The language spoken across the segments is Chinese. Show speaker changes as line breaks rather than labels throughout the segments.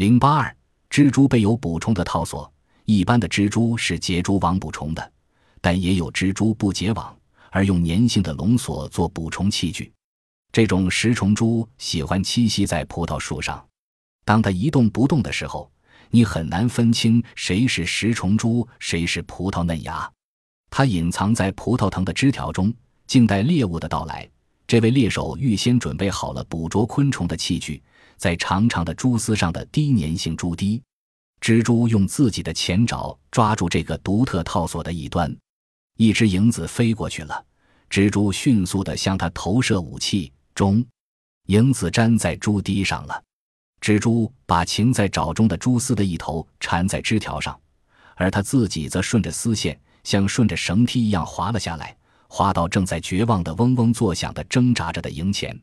零八二，蜘蛛备有补充的套索。一般的蜘蛛是结蛛网捕虫的，但也有蜘蛛不结网而用粘性的笼索做捕虫器具。这种食虫蛛喜欢栖息在葡萄树上，当它一动不动的时候，你很难分清谁是食虫蛛，谁是葡萄嫩芽。它隐藏在葡萄藤的枝条中，静待猎物的到来。这位猎手预先准备好了捕捉昆虫的器具，在长长的蛛丝上的低粘性蛛滴。蜘蛛用自己的前爪抓住这个独特套索的一端，一只蝇子飞过去了，蜘蛛迅速地向它投射武器。中，蝇子粘在蛛滴上了，蜘蛛把擒在爪中的蛛丝的一头缠在枝条上，而它自己则顺着丝线，像顺着绳梯一样滑了下来，滑到正在绝望的嗡嗡作响的挣扎着的蝇前。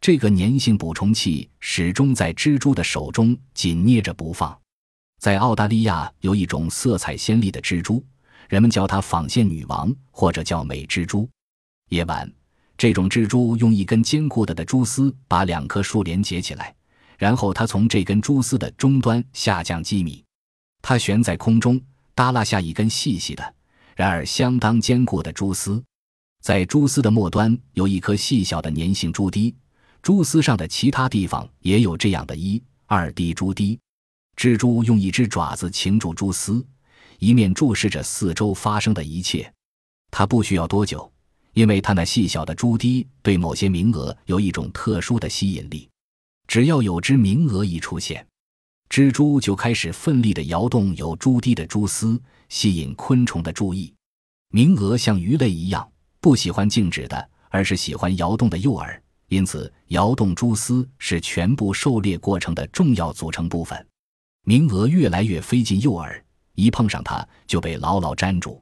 这个粘性捕虫器始终在蜘蛛的手中紧捏着不放。在澳大利亚有一种色彩鲜丽的蜘蛛，人们叫它纺线女王或者叫美蜘蛛。夜晚，这种蜘蛛用一根坚固的的蛛丝把两棵树连接起来，然后它从这根蛛丝的终端下降几米，它悬在空中，耷拉下一根细细的，然而相当坚固的蛛丝，在蛛丝的末端有一颗细小的粘性蛛滴，蛛丝上的其他地方也有这样的一二滴蛛滴。蜘蛛用一只爪子擒住蛛丝，一面注视着四周发生的一切。它不需要多久，因为它那细小的蛛滴对某些名额有一种特殊的吸引力。只要有只名额一出现，蜘蛛就开始奋力地摇动有蛛滴的蛛丝，吸引昆虫的注意。名额像鱼类一样，不喜欢静止的，而是喜欢摇动的诱饵，因此摇动蛛丝是全部狩猎过程的重要组成部分。名额越来越飞进诱饵，一碰上它就被牢牢粘住。